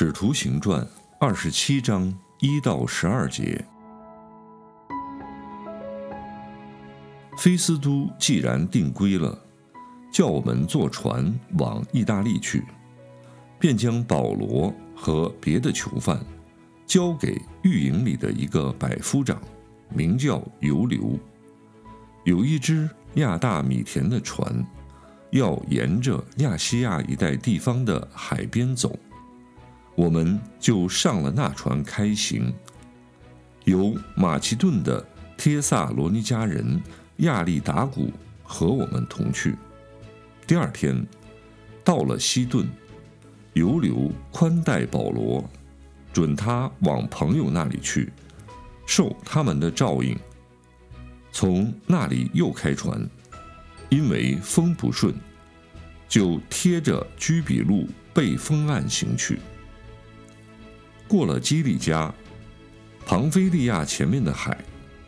使徒行传二十七章一到十二节。菲斯都既然定规了，叫我们坐船往意大利去，便将保罗和别的囚犯交给狱营里的一个百夫长，名叫尤留。有一只亚大米田的船，要沿着亚细亚一带地方的海边走，我们就上了那船开行，由马其顿的帖萨罗尼迦人。亚利达古和我们同去。第二天，到了西顿，游留宽待保罗，准他往朋友那里去，受他们的照应。从那里又开船，因为风不顺，就贴着居比路背风岸行去。过了基利加，庞菲利亚前面的海，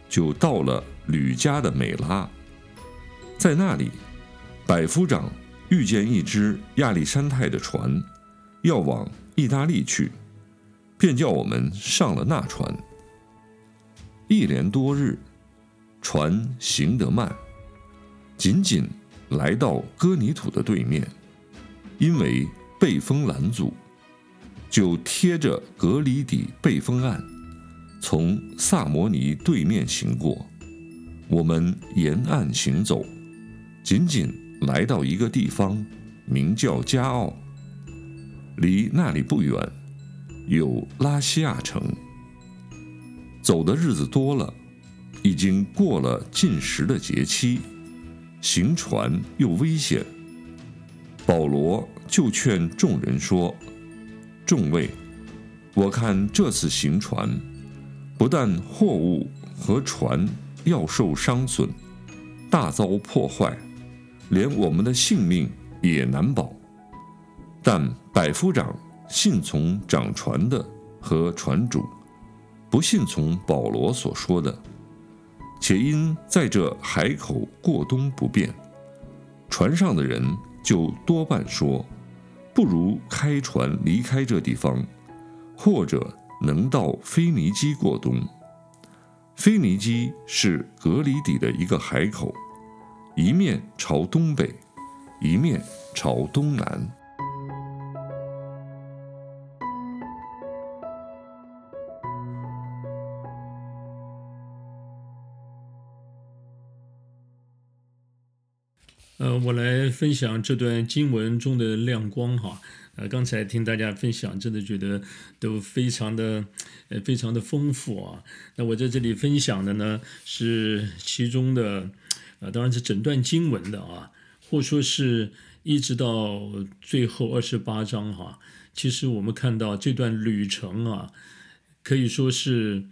就到了。吕家的美拉，在那里，百夫长遇见一只亚历山泰的船，要往意大利去，便叫我们上了那船。一连多日，船行得慢，仅仅来到哥尼土的对面，因为被风拦阻，就贴着格里底背风岸，从萨摩尼对面行过。我们沿岸行走，仅仅来到一个地方，名叫加奥。离那里不远，有拉西亚城。走的日子多了，已经过了进食的节期，行船又危险。保罗就劝众人说：“众位，我看这次行船，不但货物和船。”要受伤损，大遭破坏，连我们的性命也难保。但百夫长信从掌船的和船主，不信从保罗所说的，且因在这海口过冬不便，船上的人就多半说，不如开船离开这地方，或者能到腓尼基过冬。腓尼基是格里底的一个海口，一面朝东北，一面朝东南。呃，我来分享这段经文中的亮光哈。呃，刚才听大家分享，真的觉得都非常的，呃，非常的丰富啊。那我在这里分享的呢，是其中的，呃，当然是整段经文的啊，或说是一直到最后二十八章哈。其实我们看到这段旅程啊，可以说是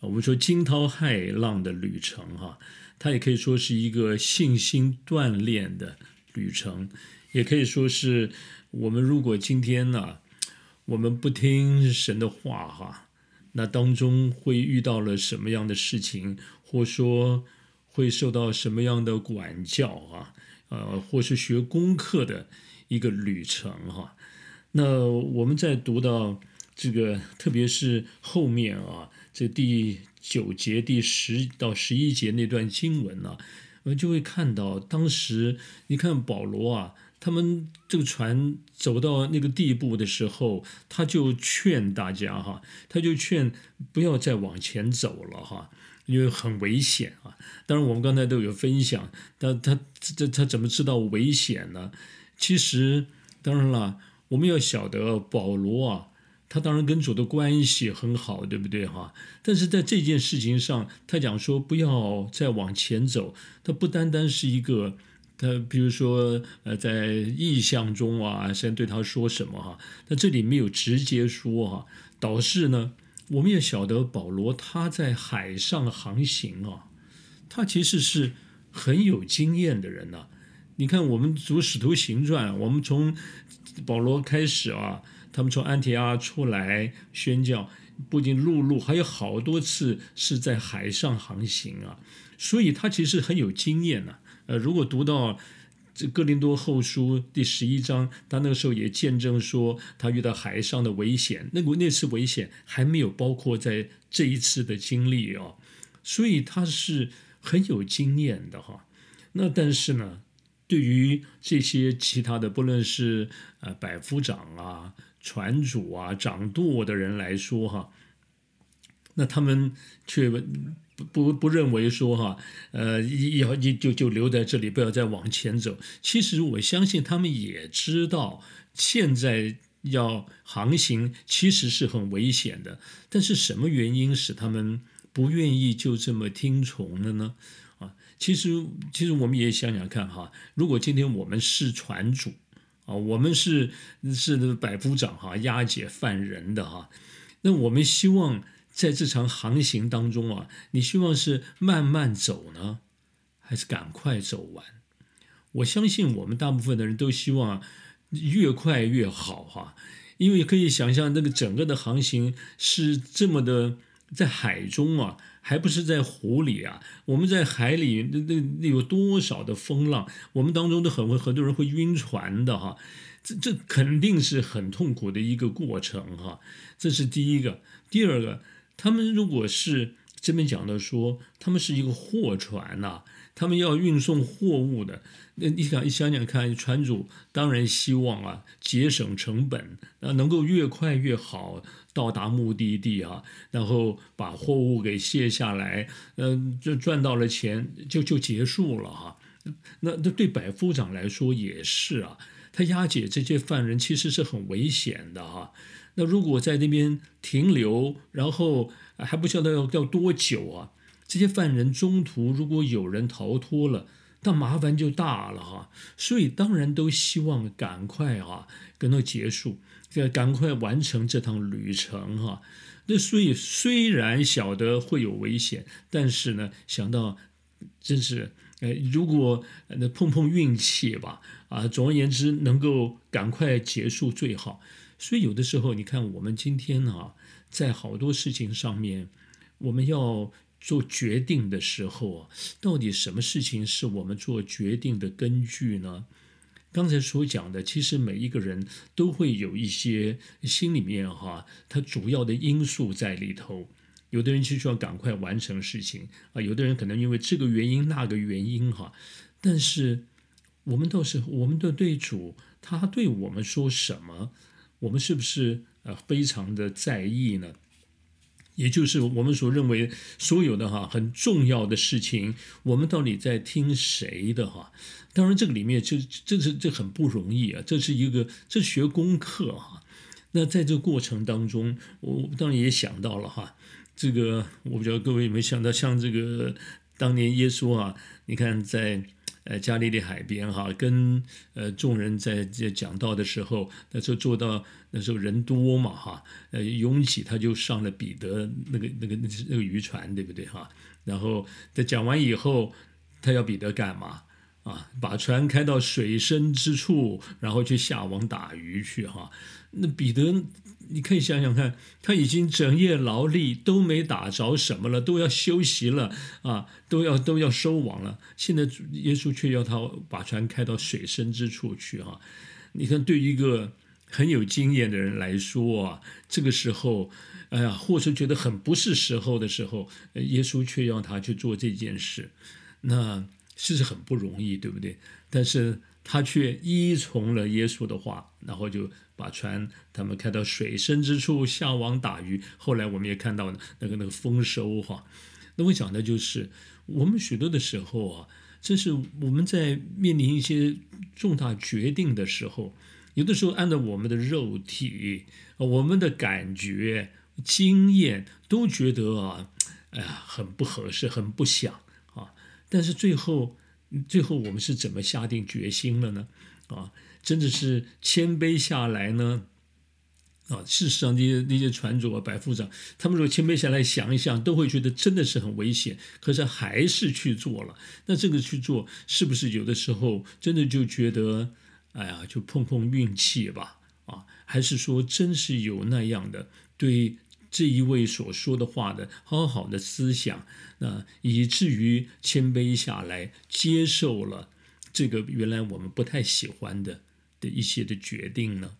我们说惊涛骇浪的旅程哈，它也可以说是一个信心锻炼的旅程，也可以说是。我们如果今天呢，我们不听神的话哈，那当中会遇到了什么样的事情，或说会受到什么样的管教啊？呃，或是学功课的一个旅程哈。那我们在读到这个，特别是后面啊，这第九节、第十到十一节那段经文呢，我们就会看到，当时你看保罗啊。他们这个船走到那个地步的时候，他就劝大家哈，他就劝不要再往前走了哈，因为很危险啊。当然，我们刚才都有分享，他他这他怎么知道危险呢？其实，当然了，我们要晓得保罗啊，他当然跟主的关系很好，对不对哈？但是在这件事情上，他讲说不要再往前走，他不单单是一个。他比如说呃，在意象中啊，先对他说什么哈？那这里没有直接说哈，导致呢，我们也晓得保罗他在海上航行啊，他其实是很有经验的人呐。你看，我们读《使徒行传》，我们从保罗开始啊，他们从安提阿出来宣教，不仅陆路，还有好多次是在海上航行啊，所以他其实很有经验呐。呃，如果读到这《哥林多后书》第十一章，他那个时候也见证说，他遇到海上的危险，那个那次危险还没有包括在这一次的经历哦，所以他是很有经验的哈。那但是呢？对于这些其他的，不论是呃百夫长啊、船主啊、掌舵的人来说，哈，那他们却不不不认为说，哈，呃，要就就就留在这里，不要再往前走。其实我相信他们也知道，现在要航行其实是很危险的。但是什么原因使他们不愿意就这么听从了呢？啊其实，其实我们也想想看哈，如果今天我们是船主啊，我们是是百夫长哈，押解犯人的哈，那我们希望在这场航行当中啊，你希望是慢慢走呢，还是赶快走完？我相信我们大部分的人都希望越快越好哈，因为可以想象那个整个的航行是这么的在海中啊。还不是在湖里啊？我们在海里，那那那有多少的风浪？我们当中都很会很多人会晕船的哈，这这肯定是很痛苦的一个过程哈。这是第一个，第二个，他们如果是这边讲的说，他们是一个货船呐。他们要运送货物的，那你想，你想想看，船主当然希望啊节省成本，啊能够越快越好到达目的地啊，然后把货物给卸下来，嗯，就赚到了钱就就结束了哈。那那对百夫长来说也是啊，他押解这些犯人其实是很危险的哈。那如果在那边停留，然后还不晓得要要多久啊？这些犯人中途如果有人逃脱了，那麻烦就大了哈。所以当然都希望赶快啊，跟他结束，这赶快完成这趟旅程哈。那所以虽然晓得会有危险，但是呢，想到真是，呃，如果那碰碰运气吧，啊，总而言之能够赶快结束最好。所以有的时候你看，我们今天啊，在好多事情上面，我们要。做决定的时候啊，到底什么事情是我们做决定的根据呢？刚才所讲的，其实每一个人都会有一些心里面哈，他主要的因素在里头。有的人就需要赶快完成事情啊，有的人可能因为这个原因那个原因哈。但是我们倒是我们的对主，他对我们说什么，我们是不是呃非常的在意呢？也就是我们所认为所有的哈很重要的事情，我们到底在听谁的哈？当然，这个里面就这是这很不容易啊，这是一个这学功课哈。那在这过程当中，我当然也想到了哈，这个我不知道各位有没有想到，像这个当年耶稣啊，你看在。呃，加利利海边哈，跟呃众人在在讲道的时候，那时候做到那时候人多嘛哈，呃拥挤，他就上了彼得那个那个那个渔船，对不对哈？然后他讲完以后，他要彼得干嘛啊？把船开到水深之处，然后去下网打鱼去哈。那彼得。你可以想想看，他已经整夜劳力都没打着什么了，都要休息了啊，都要都要收网了。现在耶稣却要他把船开到水深之处去哈。你看，对一个很有经验的人来说啊，这个时候，哎呀，或者觉得很不是时候的时候，耶稣却要他去做这件事，那是很不容易，对不对？但是。他却依从了耶稣的话，然后就把船他们开到水深之处下网打鱼。后来我们也看到那个那个丰收哈。那我讲的就是我们许多的时候啊，这是我们在面临一些重大决定的时候，有的时候按照我们的肉体、我们的感觉、经验都觉得啊，哎呀，很不合适，很不想。但是最后最后我们是怎么下定决心了呢？啊，真的是谦卑下来呢？啊，事实上，那些那些船主啊、白副长，他们如果谦卑下来想一想，都会觉得真的是很危险，可是还是去做了。那这个去做，是不是有的时候真的就觉得，哎呀，就碰碰运气吧？啊，还是说真是有那样的对这一位所说的话的好好的思想，那以至于谦卑下来，接受了这个原来我们不太喜欢的的一些的决定呢？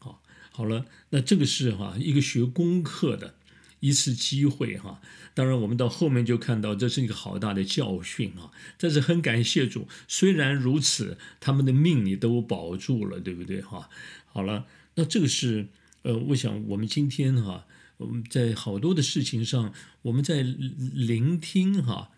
啊好了，那这个是哈一个学功课的一次机会哈。当然，我们到后面就看到这是一个好大的教训啊。但是很感谢主，虽然如此，他们的命你都保住了，对不对哈？好了，那这个是呃，我想我们今天哈，我们在好多的事情上，我们在聆听哈。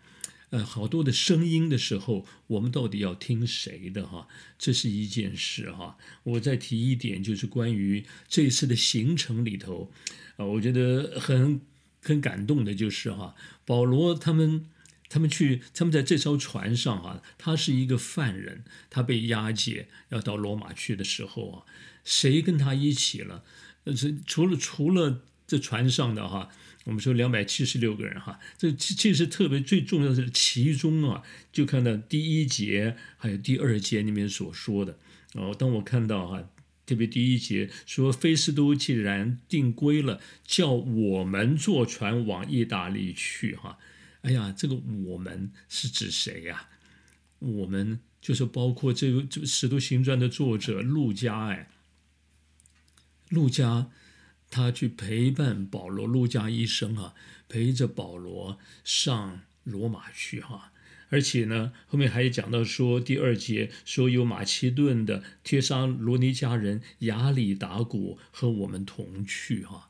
呃，好多的声音的时候，我们到底要听谁的哈？这是一件事哈。我再提一点，就是关于这一次的行程里头，啊，我觉得很很感动的，就是哈，保罗他们他们去，他们在这艘船上哈，他是一个犯人，他被押解要到罗马去的时候啊，谁跟他一起了？呃，除了除了这船上的哈。我们说两百七十六个人哈，这其实特别最重要的是其中啊，就看到第一节还有第二节里面所说的哦。当我看到哈，特别第一节说，菲斯都既然定规了，叫我们坐船往意大利去哈。哎呀，这个我们是指谁呀？我们就是包括这个这《使徒行传》的作者陆家哎，陆家。他去陪伴保罗、路加医生啊，陪着保罗上罗马去哈。而且呢，后面还讲到说，第二节说有马其顿的帖沙罗尼迦人亚里达古和我们同去哈。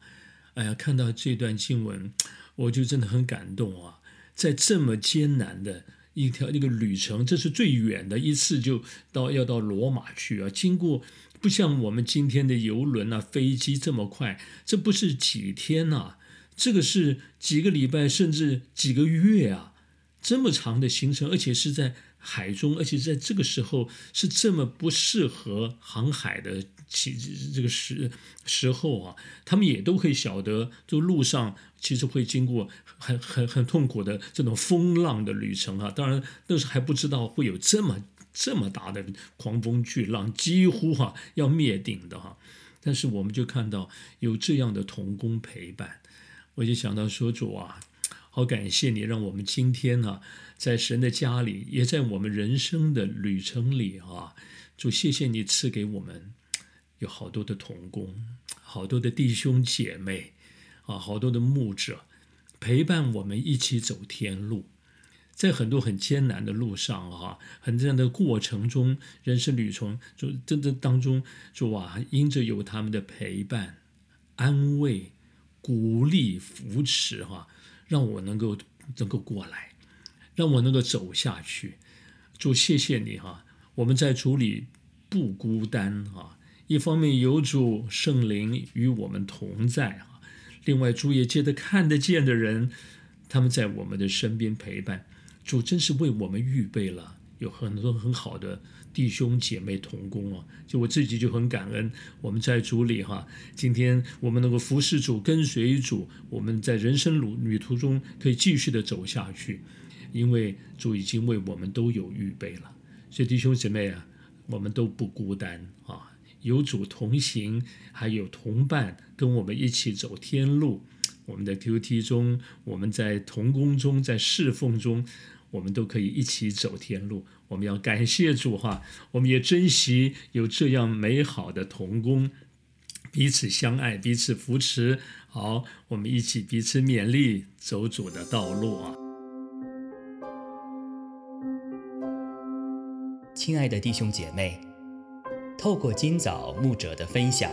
哎呀，看到这段经文，我就真的很感动啊！在这么艰难的一条那个旅程，这是最远的一次，就到要到罗马去啊，经过。不像我们今天的游轮啊、飞机这么快，这不是几天呐，这个是几个礼拜甚至几个月啊，这么长的行程，而且是在海中，而且在这个时候是这么不适合航海的其这个时时候啊，他们也都可以晓得，就路上其实会经过很很很痛苦的这种风浪的旅程啊，当然那时还不知道会有这么。这么大的狂风巨浪，几乎哈要灭顶的哈，但是我们就看到有这样的童工陪伴，我就想到说主啊，好感谢你，让我们今天呢，在神的家里，也在我们人生的旅程里啊，主谢谢你赐给我们有好多的童工，好多的弟兄姐妹啊，好多的牧者陪伴我们一起走天路。在很多很艰难的路上啊，很这样的过程中，人生旅程就真的当中，就哇，因着有他们的陪伴、安慰、鼓励、扶持哈，让我能够能够过来，让我能够走下去。主谢谢你哈，我们在主里不孤单哈。一方面有主圣灵与我们同在哈，另外主也借着看得见的人，他们在我们的身边陪伴。主真是为我们预备了有很多很好的弟兄姐妹同工哦，就我自己就很感恩，我们在主里哈，今天我们能够服侍主、跟随主，我们在人生路旅途中可以继续的走下去，因为主已经为我们都有预备了。所以弟兄姐妹啊，我们都不孤单啊，有主同行，还有同伴跟我们一起走天路。我们的 Q T 中，我们在同工中，在侍奉中。我们都可以一起走天路，我们要感谢主哈，我们也珍惜有这样美好的同工，彼此相爱，彼此扶持。好，我们一起彼此勉励，走主的道路啊！亲爱的弟兄姐妹，透过今早牧者的分享，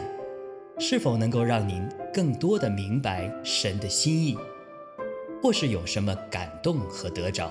是否能够让您更多的明白神的心意，或是有什么感动和得着？